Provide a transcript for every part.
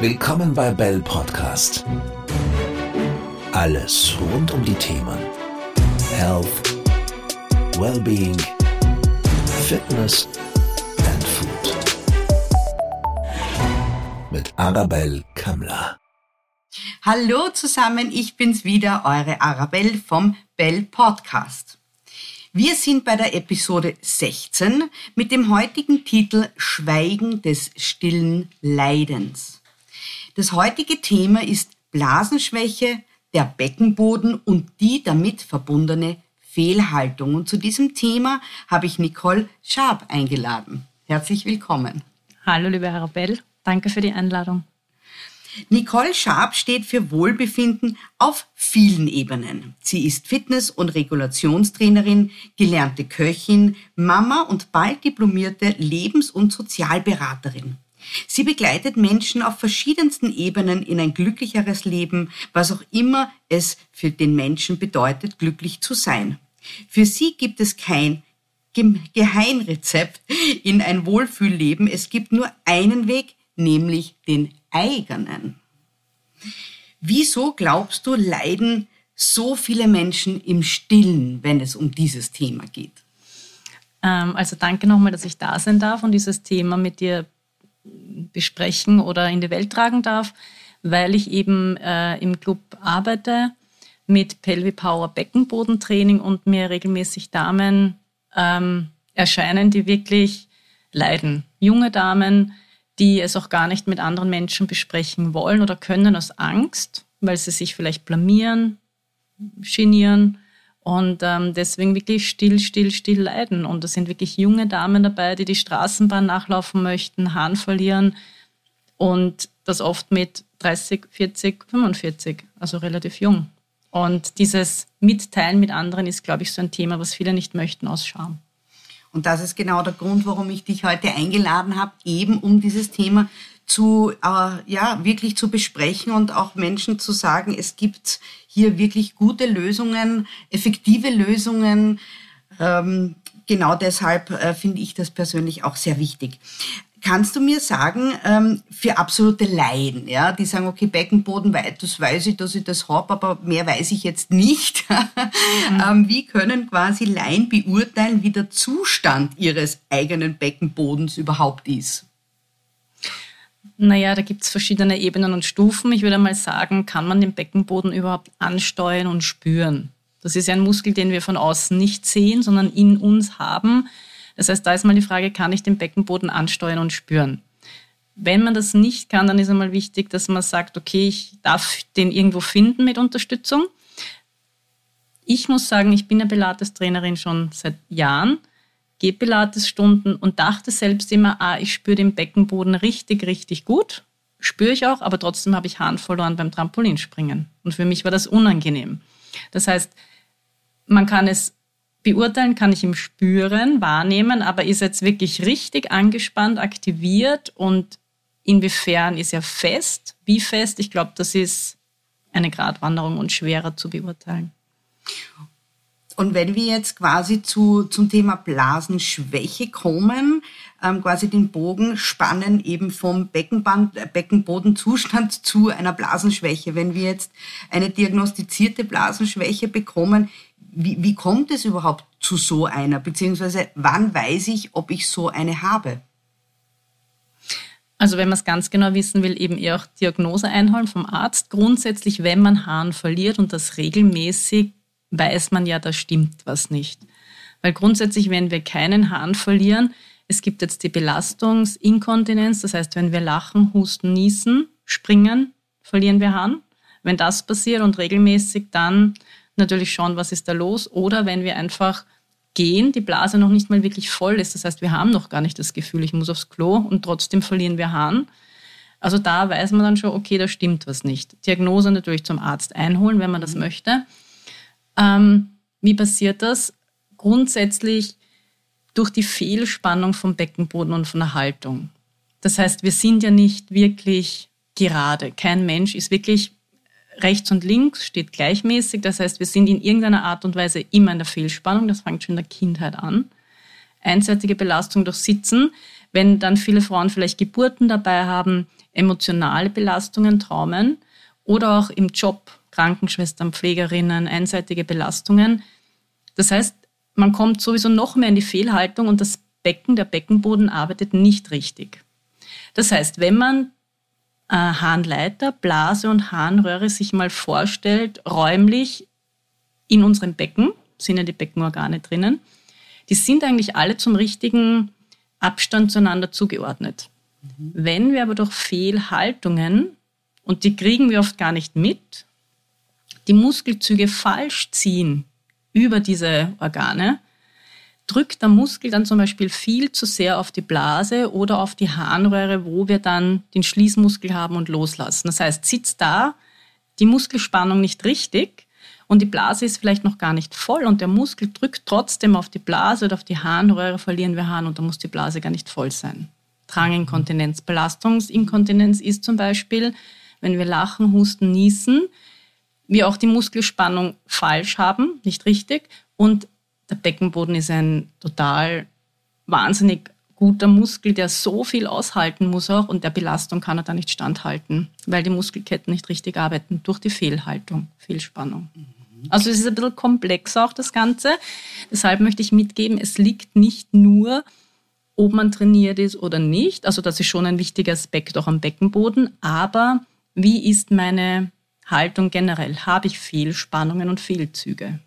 Willkommen bei Bell Podcast. Alles rund um die Themen Health, Wellbeing, Fitness and Food. Mit Arabelle Kammler. Hallo zusammen, ich bin's wieder, eure Arabelle vom Bell Podcast. Wir sind bei der Episode 16 mit dem heutigen Titel Schweigen des stillen Leidens. Das heutige Thema ist Blasenschwäche, der Beckenboden und die damit verbundene Fehlhaltung. Und zu diesem Thema habe ich Nicole Schaab eingeladen. Herzlich willkommen. Hallo, liebe Arabelle. Danke für die Einladung. Nicole Schaab steht für Wohlbefinden auf vielen Ebenen. Sie ist Fitness- und Regulationstrainerin, gelernte Köchin, Mama und bald diplomierte Lebens- und Sozialberaterin. Sie begleitet Menschen auf verschiedensten Ebenen in ein glücklicheres Leben, was auch immer es für den Menschen bedeutet, glücklich zu sein. Für sie gibt es kein Geheimrezept in ein Wohlfühlleben. Es gibt nur einen Weg, nämlich den eigenen. Wieso glaubst du, leiden so viele Menschen im Stillen, wenn es um dieses Thema geht? Ähm, also danke nochmal, dass ich da sein darf und dieses Thema mit dir besprechen oder in die Welt tragen darf, weil ich eben äh, im Club arbeite mit Pelvi Power Beckenbodentraining und mir regelmäßig Damen ähm, erscheinen, die wirklich leiden. Junge Damen, die es auch gar nicht mit anderen Menschen besprechen wollen oder können aus Angst, weil sie sich vielleicht blamieren, genieren und ähm, deswegen wirklich still, still, still leiden. Und da sind wirklich junge Damen dabei, die die Straßenbahn nachlaufen möchten, Hahn verlieren und das oft mit 30, 40, 45, also relativ jung. Und dieses Mitteilen mit anderen ist, glaube ich, so ein Thema, was viele nicht möchten aus Scham. Und das ist genau der Grund, warum ich dich heute eingeladen habe, eben um dieses Thema zu, äh, ja, wirklich zu besprechen und auch Menschen zu sagen, es gibt hier wirklich gute Lösungen, effektive Lösungen. Ähm, genau deshalb äh, finde ich das persönlich auch sehr wichtig. Kannst du mir sagen, ähm, für absolute Laien, ja, die sagen, okay, Beckenboden, das weiß ich, dass ich das habe, aber mehr weiß ich jetzt nicht. mhm. ähm, wie können quasi Laien beurteilen, wie der Zustand ihres eigenen Beckenbodens überhaupt ist? Naja, da gibt es verschiedene Ebenen und Stufen. Ich würde mal sagen, kann man den Beckenboden überhaupt ansteuern und spüren? Das ist ja ein Muskel, den wir von außen nicht sehen, sondern in uns haben. Das heißt, da ist mal die Frage, kann ich den Beckenboden ansteuern und spüren? Wenn man das nicht kann, dann ist einmal wichtig, dass man sagt, okay, ich darf den irgendwo finden mit Unterstützung. Ich muss sagen, ich bin eine Pilates-Trainerin schon seit Jahren gebe Pilates-Stunden und dachte selbst immer, ah, ich spüre den Beckenboden richtig, richtig gut. Spüre ich auch, aber trotzdem habe ich Hahn verloren beim Trampolinspringen. Und für mich war das unangenehm. Das heißt, man kann es beurteilen, kann ich ihm spüren, wahrnehmen, aber ist jetzt wirklich richtig angespannt, aktiviert und inwiefern ist er fest? Wie fest? Ich glaube, das ist eine Gratwanderung und schwerer zu beurteilen. Und wenn wir jetzt quasi zu, zum Thema Blasenschwäche kommen, ähm, quasi den Bogen spannen eben vom Beckenband, äh, Beckenbodenzustand zu einer Blasenschwäche. Wenn wir jetzt eine diagnostizierte Blasenschwäche bekommen, wie, wie kommt es überhaupt zu so einer? Beziehungsweise wann weiß ich, ob ich so eine habe? Also wenn man es ganz genau wissen will, eben eher auch Diagnose einholen vom Arzt. Grundsätzlich, wenn man Haaren verliert und das regelmäßig, weiß man ja, da stimmt was nicht. Weil grundsätzlich, wenn wir keinen Hahn verlieren, es gibt jetzt die Belastungsinkontinenz, das heißt, wenn wir lachen, husten, niesen, springen, verlieren wir Hahn. Wenn das passiert und regelmäßig, dann natürlich schauen, was ist da los. Oder wenn wir einfach gehen, die Blase noch nicht mal wirklich voll ist. Das heißt, wir haben noch gar nicht das Gefühl, ich muss aufs Klo und trotzdem verlieren wir Hahn. Also da weiß man dann schon, okay, da stimmt was nicht. Diagnose natürlich zum Arzt einholen, wenn man das mhm. möchte. Ähm, wie passiert das? Grundsätzlich durch die Fehlspannung vom Beckenboden und von der Haltung. Das heißt, wir sind ja nicht wirklich gerade. Kein Mensch ist wirklich rechts und links, steht gleichmäßig. Das heißt, wir sind in irgendeiner Art und Weise immer in der Fehlspannung. Das fängt schon in der Kindheit an. Einseitige Belastung durch Sitzen. Wenn dann viele Frauen vielleicht Geburten dabei haben, emotionale Belastungen, Traumen oder auch im Job, Krankenschwestern, Pflegerinnen, einseitige Belastungen. Das heißt, man kommt sowieso noch mehr in die Fehlhaltung und das Becken, der Beckenboden arbeitet nicht richtig. Das heißt, wenn man äh, Harnleiter, Blase und Harnröhre sich mal vorstellt, räumlich in unserem Becken, sind ja die Beckenorgane drinnen, die sind eigentlich alle zum richtigen Abstand zueinander zugeordnet. Mhm. Wenn wir aber durch Fehlhaltungen, und die kriegen wir oft gar nicht mit, die Muskelzüge falsch ziehen über diese Organe, drückt der Muskel dann zum Beispiel viel zu sehr auf die Blase oder auf die Harnröhre, wo wir dann den Schließmuskel haben und loslassen. Das heißt, sitzt da die Muskelspannung nicht richtig und die Blase ist vielleicht noch gar nicht voll und der Muskel drückt trotzdem auf die Blase oder auf die Harnröhre, verlieren wir Harn und dann muss die Blase gar nicht voll sein. Dranginkontinenz. Belastungsinkontinenz ist zum Beispiel, wenn wir lachen, husten, niesen, wir auch die Muskelspannung falsch haben, nicht richtig und der Beckenboden ist ein total wahnsinnig guter Muskel, der so viel aushalten muss auch und der Belastung kann er da nicht standhalten, weil die Muskelketten nicht richtig arbeiten durch die Fehlhaltung, Fehlspannung. Mhm. Also es ist ein bisschen komplex auch das Ganze. Deshalb möchte ich mitgeben, es liegt nicht nur, ob man trainiert ist oder nicht. Also das ist schon ein wichtiger Aspekt auch am Beckenboden. Aber wie ist meine Haltung generell? Habe ich Fehlspannungen und Fehlzüge?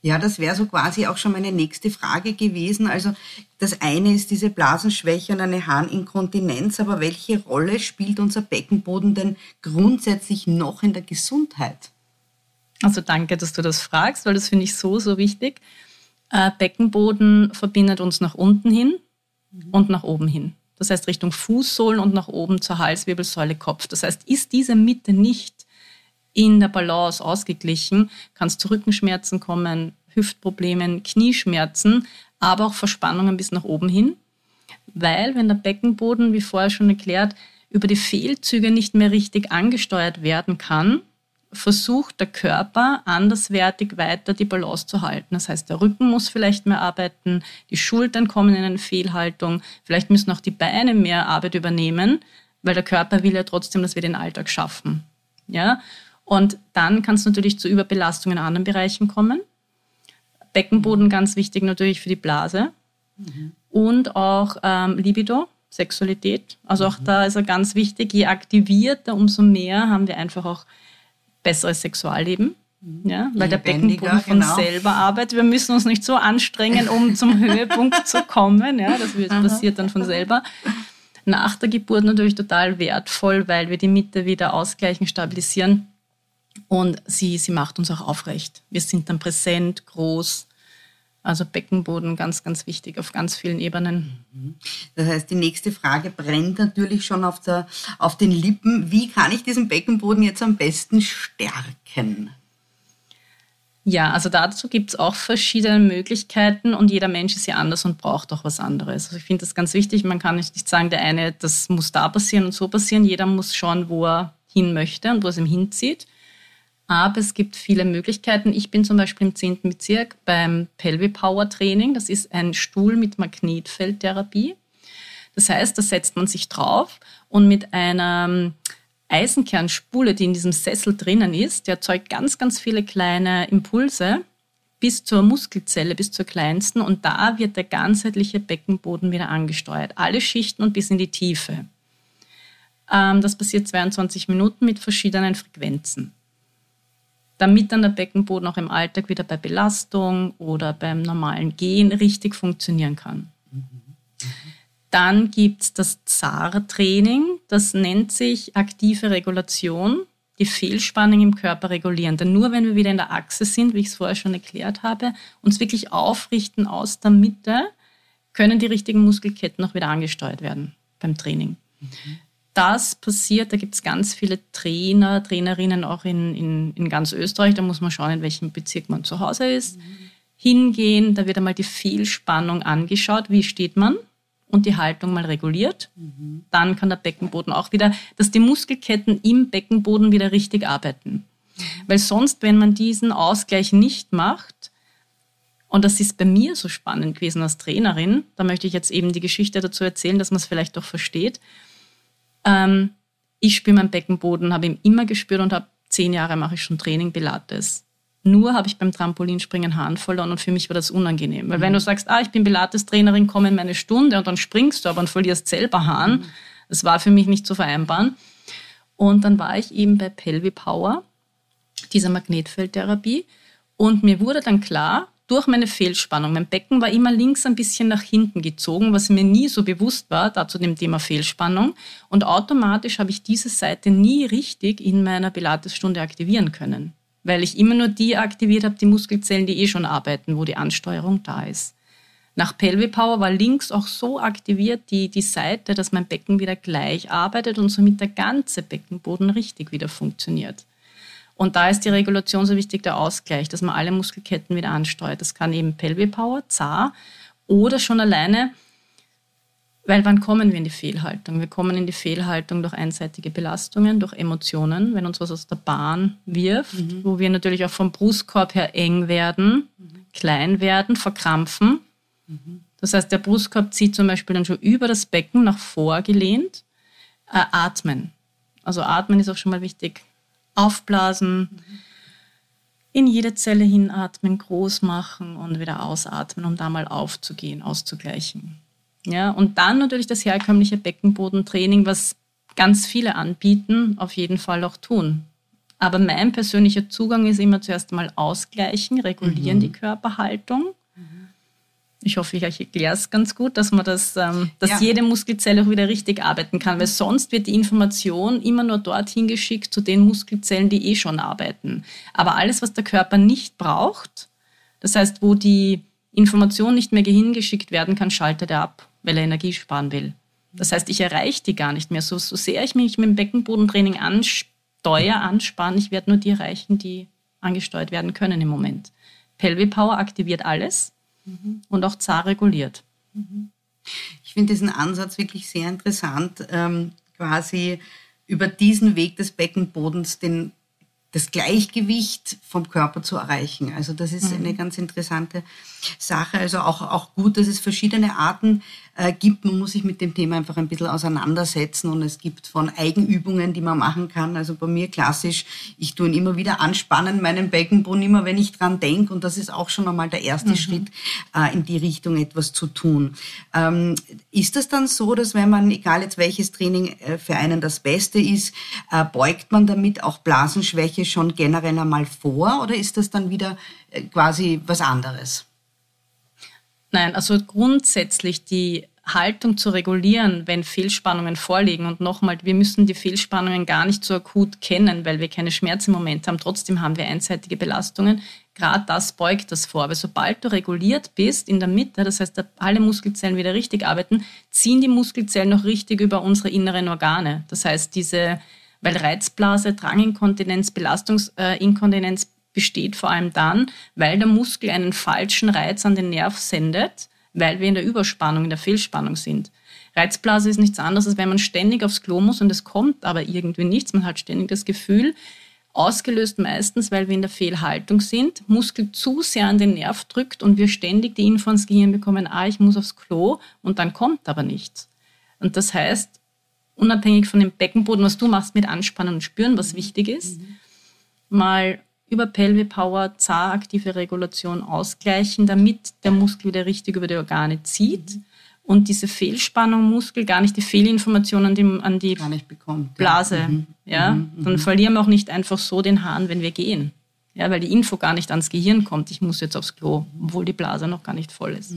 Ja, das wäre so quasi auch schon meine nächste Frage gewesen. Also das eine ist diese Blasenschwäche und eine Harninkontinenz, aber welche Rolle spielt unser Beckenboden denn grundsätzlich noch in der Gesundheit? Also danke, dass du das fragst, weil das finde ich so, so wichtig. Äh, Beckenboden verbindet uns nach unten hin mhm. und nach oben hin. Das heißt Richtung Fußsohlen und nach oben zur Halswirbelsäule, Kopf. Das heißt, ist diese Mitte nicht in der Balance ausgeglichen, kann es zu Rückenschmerzen kommen, Hüftproblemen, Knieschmerzen, aber auch Verspannungen bis nach oben hin. Weil, wenn der Beckenboden, wie vorher schon erklärt, über die Fehlzüge nicht mehr richtig angesteuert werden kann, versucht der Körper anderswertig weiter die Balance zu halten. Das heißt, der Rücken muss vielleicht mehr arbeiten, die Schultern kommen in eine Fehlhaltung, vielleicht müssen auch die Beine mehr Arbeit übernehmen, weil der Körper will ja trotzdem, dass wir den Alltag schaffen. Ja? Und dann kann es natürlich zu Überbelastungen in anderen Bereichen kommen. Beckenboden ganz wichtig natürlich für die Blase mhm. und auch ähm, Libido, Sexualität. Also auch mhm. da ist er ganz wichtig. Je aktivierter, umso mehr haben wir einfach auch besseres Sexualleben. Mhm. Ja, weil der Beckenboden von genau. selber arbeitet. Wir müssen uns nicht so anstrengen, um zum Höhepunkt zu kommen. Ja, das passiert dann von selber. Nach der Geburt natürlich total wertvoll, weil wir die Mitte wieder ausgleichen, stabilisieren. Und sie, sie macht uns auch aufrecht. Wir sind dann präsent, groß. Also Beckenboden ganz, ganz wichtig auf ganz vielen Ebenen. Mhm. Das heißt, die nächste Frage brennt natürlich schon auf, der, auf den Lippen. Wie kann ich diesen Beckenboden jetzt am besten stärken? Ja, also dazu gibt es auch verschiedene Möglichkeiten und jeder Mensch ist ja anders und braucht auch was anderes. Also ich finde das ganz wichtig. Man kann nicht sagen, der eine, das muss da passieren und so passieren. Jeder muss schauen, wo er hin möchte und wo es ihm hinzieht. Aber es gibt viele Möglichkeiten. Ich bin zum Beispiel im 10. Bezirk beim Pelvi Power Training. Das ist ein Stuhl mit Magnetfeldtherapie. Das heißt, da setzt man sich drauf und mit einer ähm, Eisenkernspule, die in diesem Sessel drinnen ist, der erzeugt ganz, ganz viele kleine Impulse bis zur Muskelzelle, bis zur kleinsten. Und da wird der ganzheitliche Beckenboden wieder angesteuert. Alle Schichten und bis in die Tiefe. Ähm, das passiert 22 Minuten mit verschiedenen Frequenzen damit dann der Beckenboden auch im Alltag wieder bei Belastung oder beim normalen Gehen richtig funktionieren kann. Dann gibt es das ZAR-Training, das nennt sich aktive Regulation, die Fehlspannung im Körper regulieren. Denn nur wenn wir wieder in der Achse sind, wie ich es vorher schon erklärt habe, uns wirklich aufrichten aus der Mitte, können die richtigen Muskelketten auch wieder angesteuert werden beim Training. Mhm das passiert, da gibt es ganz viele Trainer, Trainerinnen auch in, in, in ganz Österreich. Da muss man schauen, in welchem Bezirk man zu Hause ist. Mhm. Hingehen, da wird einmal die Fehlspannung angeschaut, wie steht man und die Haltung mal reguliert. Mhm. Dann kann der Beckenboden auch wieder, dass die Muskelketten im Beckenboden wieder richtig arbeiten. Weil sonst, wenn man diesen Ausgleich nicht macht, Und das ist bei mir so spannend gewesen als Trainerin. Da möchte ich jetzt eben die Geschichte dazu erzählen, dass man es vielleicht doch versteht. Ähm, ich spüre meinen Beckenboden, habe ihn immer gespürt und habe zehn Jahre mache ich schon Training Pilates. Nur habe ich beim Trampolinspringen Hahn verloren und für mich war das unangenehm. Weil mhm. wenn du sagst, ah, ich bin Pilates-Trainerin, komme in meine Stunde und dann springst du aber und verlierst selber Hahn, mhm. das war für mich nicht zu vereinbaren. Und dann war ich eben bei Pelvi Power, dieser Magnetfeldtherapie. Und mir wurde dann klar, durch meine Fehlspannung. Mein Becken war immer links ein bisschen nach hinten gezogen, was mir nie so bewusst war, da zu dem Thema Fehlspannung. Und automatisch habe ich diese Seite nie richtig in meiner Pilatesstunde aktivieren können, weil ich immer nur die aktiviert habe, die Muskelzellen, die eh schon arbeiten, wo die Ansteuerung da ist. Nach Pelvic Power war links auch so aktiviert die, die Seite, dass mein Becken wieder gleich arbeitet und somit der ganze Beckenboden richtig wieder funktioniert. Und da ist die Regulation so wichtig, der Ausgleich, dass man alle Muskelketten wieder ansteuert. Das kann eben Pelvic Power, ZAR oder schon alleine, weil wann kommen wir in die Fehlhaltung? Wir kommen in die Fehlhaltung durch einseitige Belastungen, durch Emotionen, wenn uns was aus der Bahn wirft, mhm. wo wir natürlich auch vom Brustkorb her eng werden, mhm. klein werden, verkrampfen. Mhm. Das heißt, der Brustkorb zieht zum Beispiel dann schon über das Becken nach vor gelehnt. Äh, atmen. Also atmen ist auch schon mal wichtig aufblasen, in jede Zelle hinatmen, groß machen und wieder ausatmen, um da mal aufzugehen, auszugleichen. Ja, und dann natürlich das herkömmliche Beckenbodentraining, was ganz viele anbieten, auf jeden Fall auch tun. Aber mein persönlicher Zugang ist immer zuerst mal ausgleichen, regulieren mhm. die Körperhaltung ich hoffe, ich erkläre es ganz gut, dass man das, ähm, dass ja. jede Muskelzelle auch wieder richtig arbeiten kann, weil sonst wird die Information immer nur dorthin geschickt zu den Muskelzellen, die eh schon arbeiten. Aber alles, was der Körper nicht braucht, das heißt, wo die Information nicht mehr hingeschickt werden kann, schaltet er ab, weil er Energie sparen will. Das heißt, ich erreiche die gar nicht mehr. So, so sehr ich mich mit dem Beckenbodentraining ansteuere, anspanne, ich werde nur die erreichen, die angesteuert werden können im Moment. Pelvic Power aktiviert alles mhm. und auch zar reguliert. Mhm. Ich finde diesen Ansatz wirklich sehr interessant, ähm, quasi über diesen Weg des Beckenbodens den das Gleichgewicht vom Körper zu erreichen. Also das ist mhm. eine ganz interessante Sache. Also auch, auch gut, dass es verschiedene Arten äh, gibt. Man muss sich mit dem Thema einfach ein bisschen auseinandersetzen und es gibt von Eigenübungen, die man machen kann. Also bei mir klassisch, ich tue ihn immer wieder anspannen, meinen Beckenboden, immer wenn ich dran denke und das ist auch schon einmal der erste mhm. Schritt, äh, in die Richtung etwas zu tun. Ähm, ist das dann so, dass wenn man, egal jetzt welches Training äh, für einen das Beste ist, äh, beugt man damit auch Blasenschwäche schon generell einmal vor oder ist das dann wieder äh, quasi was anderes? Nein, also grundsätzlich die Haltung zu regulieren, wenn Fehlspannungen vorliegen. Und nochmal, wir müssen die Fehlspannungen gar nicht so akut kennen, weil wir keine Schmerzen im Moment haben. Trotzdem haben wir einseitige Belastungen. Gerade das beugt das vor. Aber sobald du reguliert bist in der Mitte, das heißt, alle Muskelzellen wieder richtig arbeiten, ziehen die Muskelzellen noch richtig über unsere inneren Organe. Das heißt, diese, weil Reizblase, Dranginkontinenz, Belastungsinkontinenz besteht vor allem dann, weil der Muskel einen falschen Reiz an den Nerv sendet, weil wir in der Überspannung, in der Fehlspannung sind. Reizblase ist nichts anderes, als wenn man ständig aufs Klo muss und es kommt aber irgendwie nichts. Man hat ständig das Gefühl, ausgelöst meistens, weil wir in der Fehlhaltung sind, Muskel zu sehr an den Nerv drückt und wir ständig die Info ins Gehirn bekommen, ah, ich muss aufs Klo und dann kommt aber nichts. Und das heißt, unabhängig von dem Beckenboden, was du machst mit Anspannen und Spüren, was wichtig ist, mhm. mal über Pelvic Power zar-aktive Regulation ausgleichen, damit der Muskel wieder richtig über die Organe zieht mhm. und diese Fehlspannung Muskel gar nicht die Fehlinformationen an die, an die bekommt, Blase. Ja. Mhm. ja? Mhm. Dann mhm. verlieren wir auch nicht einfach so den Hahn, wenn wir gehen. Ja, weil die Info gar nicht ans Gehirn kommt, ich muss jetzt aufs Klo, obwohl die Blase noch gar nicht voll ist.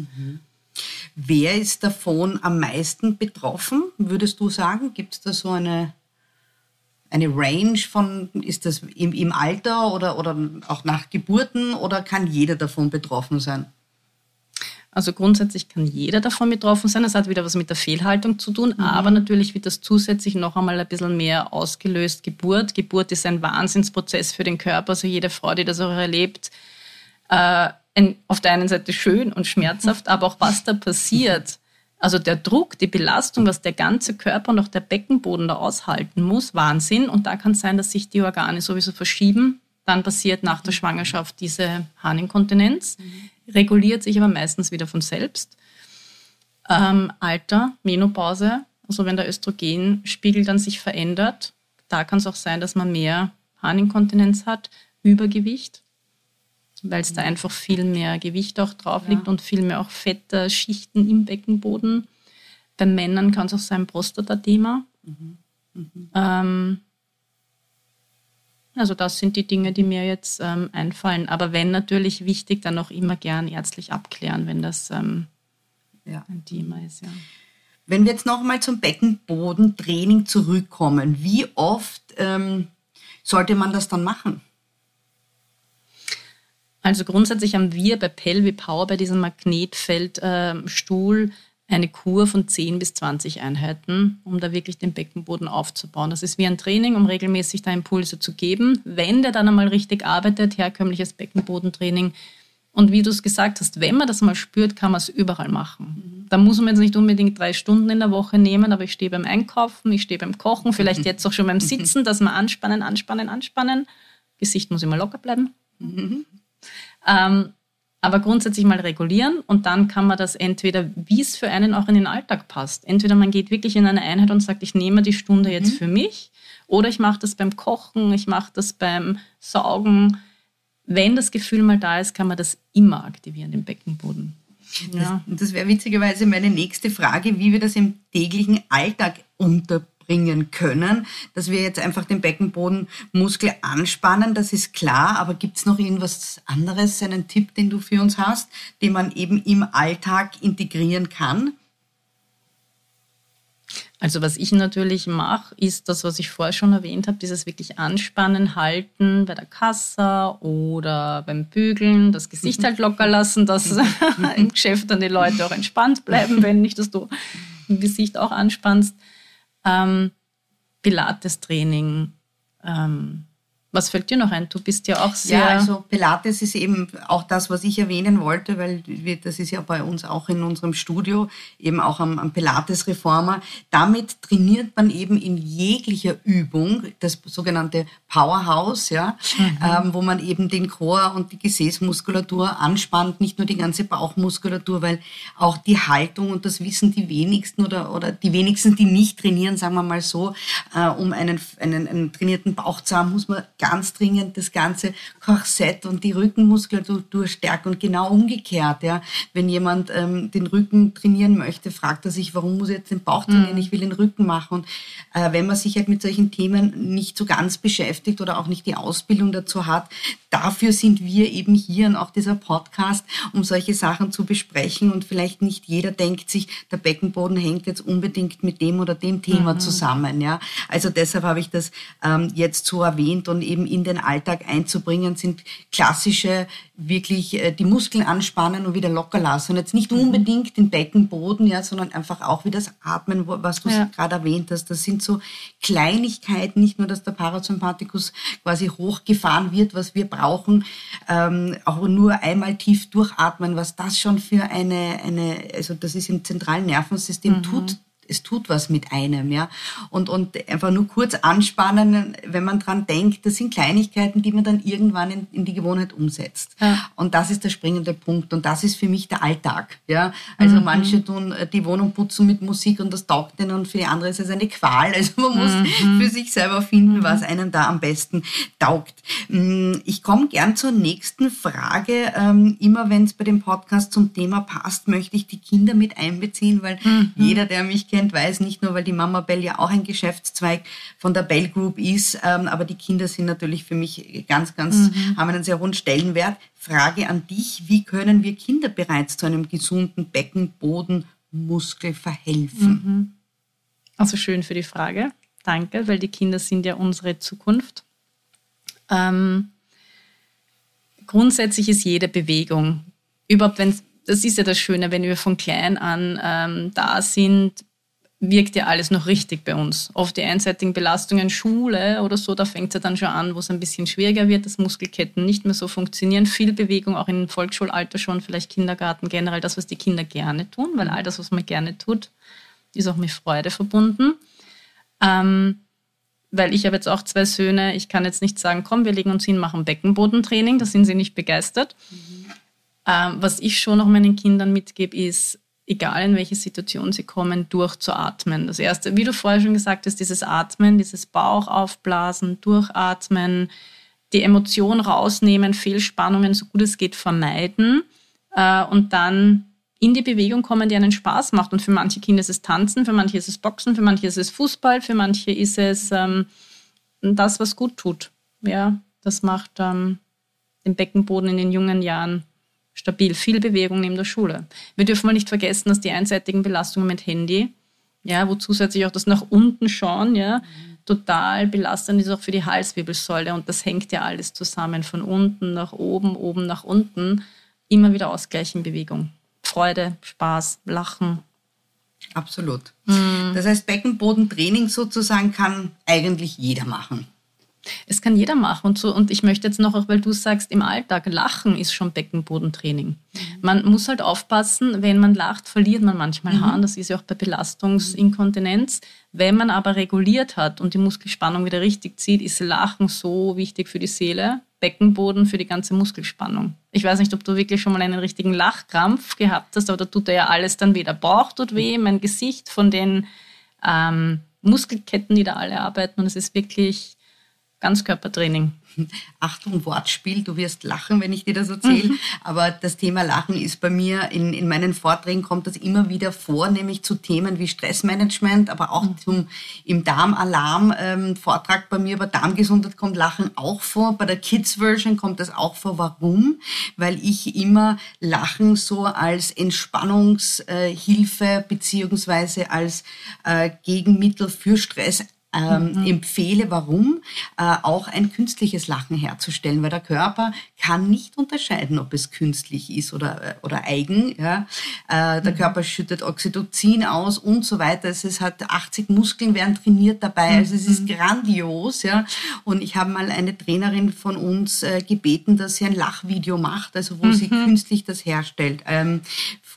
Wer ist davon am meisten betroffen, würdest du sagen? Gibt es da so eine eine Range von, ist das im, im Alter oder, oder auch nach Geburten oder kann jeder davon betroffen sein? Also grundsätzlich kann jeder davon betroffen sein. Das hat wieder was mit der Fehlhaltung zu tun, mhm. aber natürlich wird das zusätzlich noch einmal ein bisschen mehr ausgelöst. Geburt. Geburt ist ein Wahnsinnsprozess für den Körper. Also jede Frau, die das auch erlebt, äh, ein, auf der einen Seite schön und schmerzhaft, aber auch was da passiert also der Druck, die Belastung, was der ganze Körper und auch der Beckenboden da aushalten muss, Wahnsinn. Und da kann es sein, dass sich die Organe sowieso verschieben, dann passiert nach der Schwangerschaft diese Harninkontinenz, reguliert sich aber meistens wieder von selbst. Ähm, Alter, Menopause, also wenn der Östrogenspiegel dann sich verändert, da kann es auch sein, dass man mehr Harninkontinenz hat, Übergewicht, weil es da einfach viel mehr Gewicht auch drauf liegt ja. und viel mehr auch fette Schichten im Beckenboden. Bei Männern kann es auch sein Prostatathema. Mhm. Mhm. Ähm, also das sind die Dinge, die mir jetzt ähm, einfallen. Aber wenn natürlich wichtig, dann auch immer gern ärztlich abklären, wenn das ähm, ja. ein Thema ist. Ja. Wenn wir jetzt nochmal zum Beckenbodentraining zurückkommen, wie oft ähm, sollte man das dann machen? Also grundsätzlich haben wir bei Pelvi Power, bei diesem Magnetfeldstuhl, äh, eine Kur von 10 bis 20 Einheiten, um da wirklich den Beckenboden aufzubauen. Das ist wie ein Training, um regelmäßig da Impulse zu geben. Wenn der dann einmal richtig arbeitet, herkömmliches Beckenbodentraining. Und wie du es gesagt hast, wenn man das mal spürt, kann man es überall machen. Mhm. Da muss man jetzt nicht unbedingt drei Stunden in der Woche nehmen, aber ich stehe beim Einkaufen, ich stehe beim Kochen, vielleicht jetzt auch schon beim Sitzen, dass man anspannen, anspannen, anspannen. Gesicht muss immer locker bleiben. Mhm. Ähm, aber grundsätzlich mal regulieren und dann kann man das entweder, wie es für einen auch in den Alltag passt. Entweder man geht wirklich in eine Einheit und sagt, ich nehme die Stunde jetzt mhm. für mich oder ich mache das beim Kochen, ich mache das beim Saugen. Wenn das Gefühl mal da ist, kann man das immer aktivieren, den Beckenboden. Ja. Das, das wäre witzigerweise meine nächste Frage, wie wir das im täglichen Alltag unter bringen können, dass wir jetzt einfach den Beckenbodenmuskel anspannen, das ist klar, aber gibt es noch irgendwas anderes, einen Tipp, den du für uns hast, den man eben im Alltag integrieren kann? Also was ich natürlich mache, ist das, was ich vorher schon erwähnt habe, dieses wirklich Anspannen, Halten bei der Kasse oder beim Bügeln, das Gesicht halt locker lassen, dass im Geschäft dann die Leute auch entspannt bleiben, wenn nicht, dass du im Gesicht auch anspannst ähm, Pilates-Training. Ähm, was fällt dir noch ein? Du bist ja auch sehr. Ja, also Pilates ist eben auch das, was ich erwähnen wollte, weil wir, das ist ja bei uns auch in unserem Studio, eben auch am, am Pilates-Reformer. Damit trainiert man eben in jeglicher Übung das sogenannte Powerhouse, ja, mhm. ähm, wo man eben den Chor und die Gesäßmuskulatur anspannt, nicht nur die ganze Bauchmuskulatur, weil auch die Haltung und das wissen die wenigsten oder, oder die wenigsten, die nicht trainieren, sagen wir mal so, äh, um einen, einen, einen trainierten Bauch zu haben, muss man ganz dringend das ganze Korsett und die Rückenmuskulatur stärken und genau umgekehrt. Ja. Wenn jemand ähm, den Rücken trainieren möchte, fragt er sich, warum muss ich jetzt den Bauch trainieren? Mhm. Ich will den Rücken machen. Und äh, wenn man sich halt mit solchen Themen nicht so ganz beschäftigt oder auch nicht die Ausbildung dazu hat, dafür sind wir eben hier und auch dieser Podcast, um solche Sachen zu besprechen. Und vielleicht nicht jeder denkt sich, der Beckenboden hängt jetzt unbedingt mit dem oder dem Thema mhm. zusammen. Ja. Also deshalb habe ich das ähm, jetzt so erwähnt und eben in den Alltag einzubringen, sind klassische, wirklich äh, die Muskeln anspannen und wieder locker lassen. Und jetzt nicht mhm. unbedingt den Beckenboden, ja, sondern einfach auch wie das Atmen, was du ja. gerade erwähnt hast. Das sind so Kleinigkeiten, nicht nur, dass der Parasympathikus quasi hochgefahren wird, was wir brauchen, ähm, auch nur einmal tief durchatmen, was das schon für eine, eine also das ist im zentralen Nervensystem mhm. tut es tut was mit einem, ja. Und, und einfach nur kurz anspannen, wenn man dran denkt, das sind Kleinigkeiten, die man dann irgendwann in, in die Gewohnheit umsetzt. Ja. Und das ist der springende Punkt. Und das ist für mich der Alltag, ja. Also mhm. manche tun äh, die Wohnung putzen mit Musik und das taugt ihnen und für die andere ist es eine Qual. Also man muss mhm. für sich selber finden, mhm. was einem da am besten taugt. Mm, ich komme gern zur nächsten Frage. Ähm, immer wenn es bei dem Podcast zum Thema passt, möchte ich die Kinder mit einbeziehen, weil mhm. jeder, der mich kennt, kennt, weiß, nicht nur, weil die Mama Bell ja auch ein Geschäftszweig von der Bell Group ist, ähm, aber die Kinder sind natürlich für mich ganz, ganz, mhm. haben einen sehr hohen Stellenwert. Frage an dich, wie können wir Kinder bereits zu einem gesunden Beckenbodenmuskel verhelfen? Mhm. Also schön für die Frage. Danke, weil die Kinder sind ja unsere Zukunft. Ähm, grundsätzlich ist jede Bewegung, überhaupt wenn das ist ja das Schöne, wenn wir von klein an ähm, da sind, wirkt ja alles noch richtig bei uns. Oft die einseitigen Belastungen, Schule oder so, da fängt es ja dann schon an, wo es ein bisschen schwieriger wird, dass Muskelketten nicht mehr so funktionieren. Viel Bewegung, auch im Volksschulalter schon, vielleicht Kindergarten, generell das, was die Kinder gerne tun, weil all das, was man gerne tut, ist auch mit Freude verbunden. Ähm, weil ich habe jetzt auch zwei Söhne, ich kann jetzt nicht sagen, komm, wir legen uns hin, machen Beckenbodentraining, da sind sie nicht begeistert. Mhm. Ähm, was ich schon noch meinen Kindern mitgebe, ist, egal in welche Situation sie kommen, durchzuatmen. Das erste, wie du vorher schon gesagt hast, dieses Atmen, dieses Bauch aufblasen, durchatmen, die Emotion rausnehmen, Fehlspannungen so gut es geht vermeiden äh, und dann in die Bewegung kommen, die einen Spaß macht. Und für manche Kinder ist es Tanzen, für manche ist es Boxen, für manche ist es Fußball, für manche ist es ähm, das, was gut tut. Ja, das macht ähm, den Beckenboden in den jungen Jahren stabil. Viel Bewegung neben der Schule. Wir dürfen mal nicht vergessen, dass die einseitigen Belastungen mit Handy, ja, wo zusätzlich auch das nach unten schauen, ja, total belastend ist auch für die Halswirbelsäule. Und das hängt ja alles zusammen, von unten nach oben, oben nach unten. Immer wieder ausgleichen Bewegung. Freude, Spaß, Lachen. Absolut. Mhm. Das heißt, Beckenbodentraining sozusagen kann eigentlich jeder machen. Es kann jeder machen und so. Und ich möchte jetzt noch, auch weil du sagst, im Alltag lachen ist schon Beckenbodentraining. Mhm. Man muss halt aufpassen, wenn man lacht, verliert man manchmal mhm. Haaren. Das ist ja auch bei Belastungsinkontinenz. Wenn man aber reguliert hat und die Muskelspannung wieder richtig zieht, ist Lachen so wichtig für die Seele. Beckenboden für die ganze Muskelspannung. Ich weiß nicht, ob du wirklich schon mal einen richtigen Lachkrampf gehabt hast, aber da tut er ja alles dann weh. Der Bauch tut weh, mein Gesicht von den ähm, Muskelketten, die da alle arbeiten. Und es ist wirklich Ganzkörpertraining. Achtung, Wortspiel, du wirst lachen, wenn ich dir das erzähle. Mhm. Aber das Thema Lachen ist bei mir, in, in meinen Vorträgen kommt das immer wieder vor, nämlich zu Themen wie Stressmanagement, aber auch mhm. zum, im Darmalarm-Vortrag ähm, bei mir über Darmgesundheit kommt Lachen auch vor. Bei der Kids-Version kommt das auch vor. Warum? Weil ich immer Lachen so als Entspannungshilfe äh, beziehungsweise als äh, Gegenmittel für Stress ähm, mhm. empfehle, warum, äh, auch ein künstliches Lachen herzustellen, weil der Körper kann nicht unterscheiden, ob es künstlich ist oder, äh, oder eigen. Ja? Äh, der mhm. Körper schüttet Oxytocin aus und so weiter. Es ist halt 80 Muskeln werden trainiert dabei. Also es ist mhm. grandios. Ja? Und ich habe mal eine Trainerin von uns äh, gebeten, dass sie ein Lachvideo macht, also wo mhm. sie künstlich das herstellt. Ähm,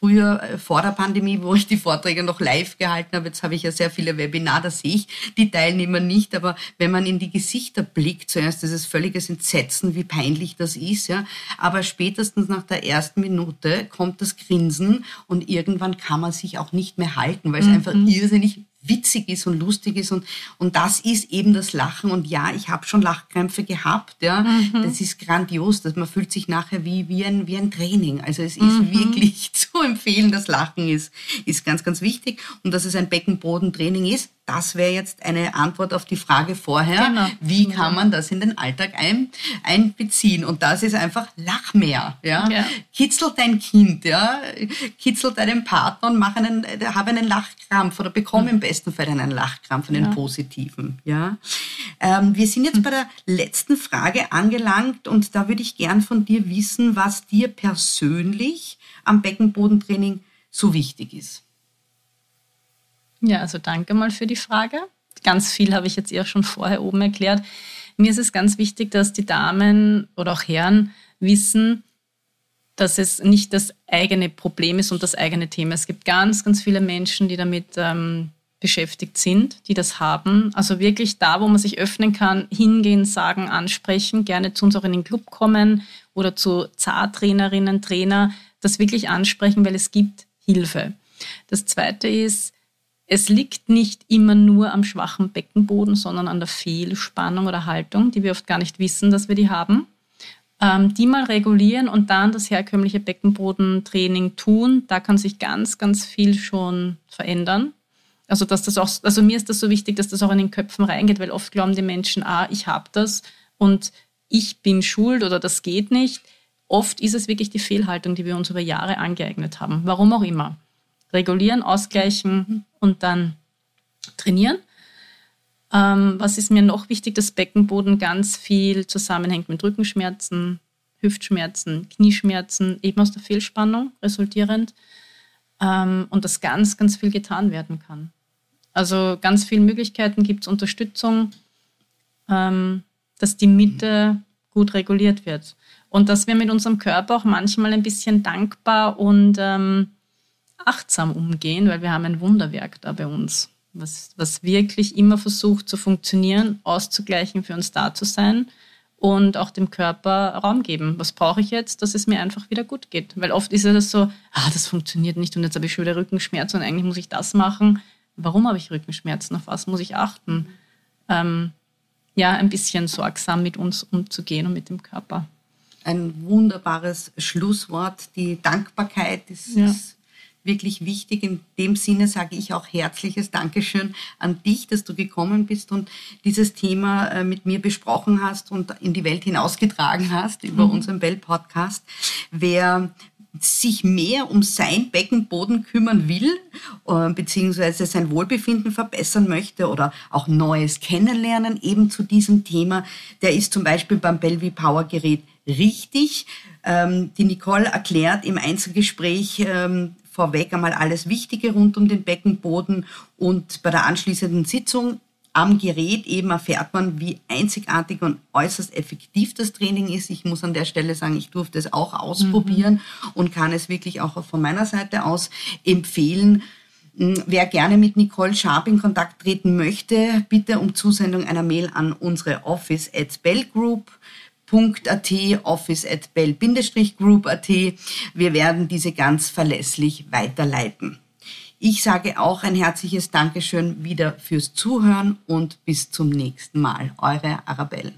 früher äh, vor der Pandemie, wo ich die Vorträge noch live gehalten habe, jetzt habe ich ja sehr viele Webinare, da sehe ich die Teilnehmer nicht, aber wenn man in die Gesichter blickt, zuerst ist es völliges Entsetzen, wie peinlich das ist, ja, aber spätestens nach der ersten Minute kommt das Grinsen und irgendwann kann man sich auch nicht mehr halten, weil es mhm. einfach irrsinnig witzig ist und lustig ist und, und das ist eben das Lachen und ja, ich habe schon Lachkrämpfe gehabt, ja, mhm. das ist grandios, dass man fühlt sich nachher wie, wie, ein, wie ein Training, also es ist mhm. wirklich zu empfehlen, das Lachen ist, ist ganz, ganz wichtig und dass es ein Beckenbodentraining ist, das wäre jetzt eine Antwort auf die Frage vorher, genau. wie kann man das in den Alltag ein, einbeziehen? Und das ist einfach lach mehr, ja? ja. Kitzel dein Kind, ja? Kitzel deinen Partner und mach einen, hab einen Lachkrampf oder bekomm im besten Fall einen Lachkrampf, einen ja. positiven, ja? Ähm, wir sind jetzt bei der letzten Frage angelangt und da würde ich gern von dir wissen, was dir persönlich am Beckenbodentraining so wichtig ist. Ja, also danke mal für die Frage. Ganz viel habe ich jetzt eher schon vorher oben erklärt. Mir ist es ganz wichtig, dass die Damen oder auch Herren wissen, dass es nicht das eigene Problem ist und das eigene Thema. Es gibt ganz, ganz viele Menschen, die damit ähm, beschäftigt sind, die das haben. Also wirklich da, wo man sich öffnen kann, hingehen, sagen, ansprechen, gerne zu uns auch in den Club kommen oder zu Zartrainerinnen, Trainer, das wirklich ansprechen, weil es gibt Hilfe. Das Zweite ist, es liegt nicht immer nur am schwachen Beckenboden, sondern an der Fehlspannung oder Haltung, die wir oft gar nicht wissen, dass wir die haben. Ähm, die mal regulieren und dann das herkömmliche Beckenbodentraining tun. Da kann sich ganz, ganz viel schon verändern. Also, dass das auch, also mir ist das so wichtig, dass das auch in den Köpfen reingeht, weil oft glauben die Menschen, ah, ich habe das und ich bin schuld oder das geht nicht. Oft ist es wirklich die Fehlhaltung, die wir uns über Jahre angeeignet haben, warum auch immer regulieren, ausgleichen und dann trainieren. Ähm, was ist mir noch wichtig, dass Beckenboden ganz viel zusammenhängt mit Rückenschmerzen, Hüftschmerzen, Knieschmerzen, eben aus der Fehlspannung resultierend. Ähm, und dass ganz, ganz viel getan werden kann. Also ganz viele Möglichkeiten gibt es, Unterstützung, ähm, dass die Mitte gut reguliert wird. Und dass wir mit unserem Körper auch manchmal ein bisschen dankbar und ähm, achtsam umgehen, weil wir haben ein Wunderwerk da bei uns. was, was wirklich immer versucht zu funktionieren, auszugleichen, für uns da zu sein und auch dem Körper Raum geben. Was brauche ich jetzt, dass es mir einfach wieder gut geht? Weil oft ist ja das so, ah, das funktioniert nicht und jetzt habe ich schon wieder Rückenschmerzen und eigentlich muss ich das machen. Warum habe ich Rückenschmerzen? Auf was muss ich achten? Ähm, ja, ein bisschen sorgsam mit uns umzugehen und mit dem Körper. Ein wunderbares Schlusswort. Die Dankbarkeit ist, ja. ist wirklich wichtig. In dem Sinne sage ich auch herzliches Dankeschön an dich, dass du gekommen bist und dieses Thema äh, mit mir besprochen hast und in die Welt hinausgetragen hast über mhm. unseren Bell-Podcast. Wer sich mehr um sein Beckenboden kümmern will, äh, beziehungsweise sein Wohlbefinden verbessern möchte oder auch Neues kennenlernen, eben zu diesem Thema, der ist zum Beispiel beim Bellevue Power Gerät richtig. Ähm, die Nicole erklärt im Einzelgespräch ähm, vorweg einmal alles Wichtige rund um den Beckenboden und bei der anschließenden Sitzung am Gerät eben erfährt man, wie einzigartig und äußerst effektiv das Training ist. Ich muss an der Stelle sagen, ich durfte es auch ausprobieren mhm. und kann es wirklich auch von meiner Seite aus empfehlen. Hm, wer gerne mit Nicole Sharp in Kontakt treten möchte, bitte um Zusendung einer Mail an unsere Office at Bell Group office.at, office at bell-group.at. Wir werden diese ganz verlässlich weiterleiten. Ich sage auch ein herzliches Dankeschön wieder fürs Zuhören und bis zum nächsten Mal. Eure Arabelle.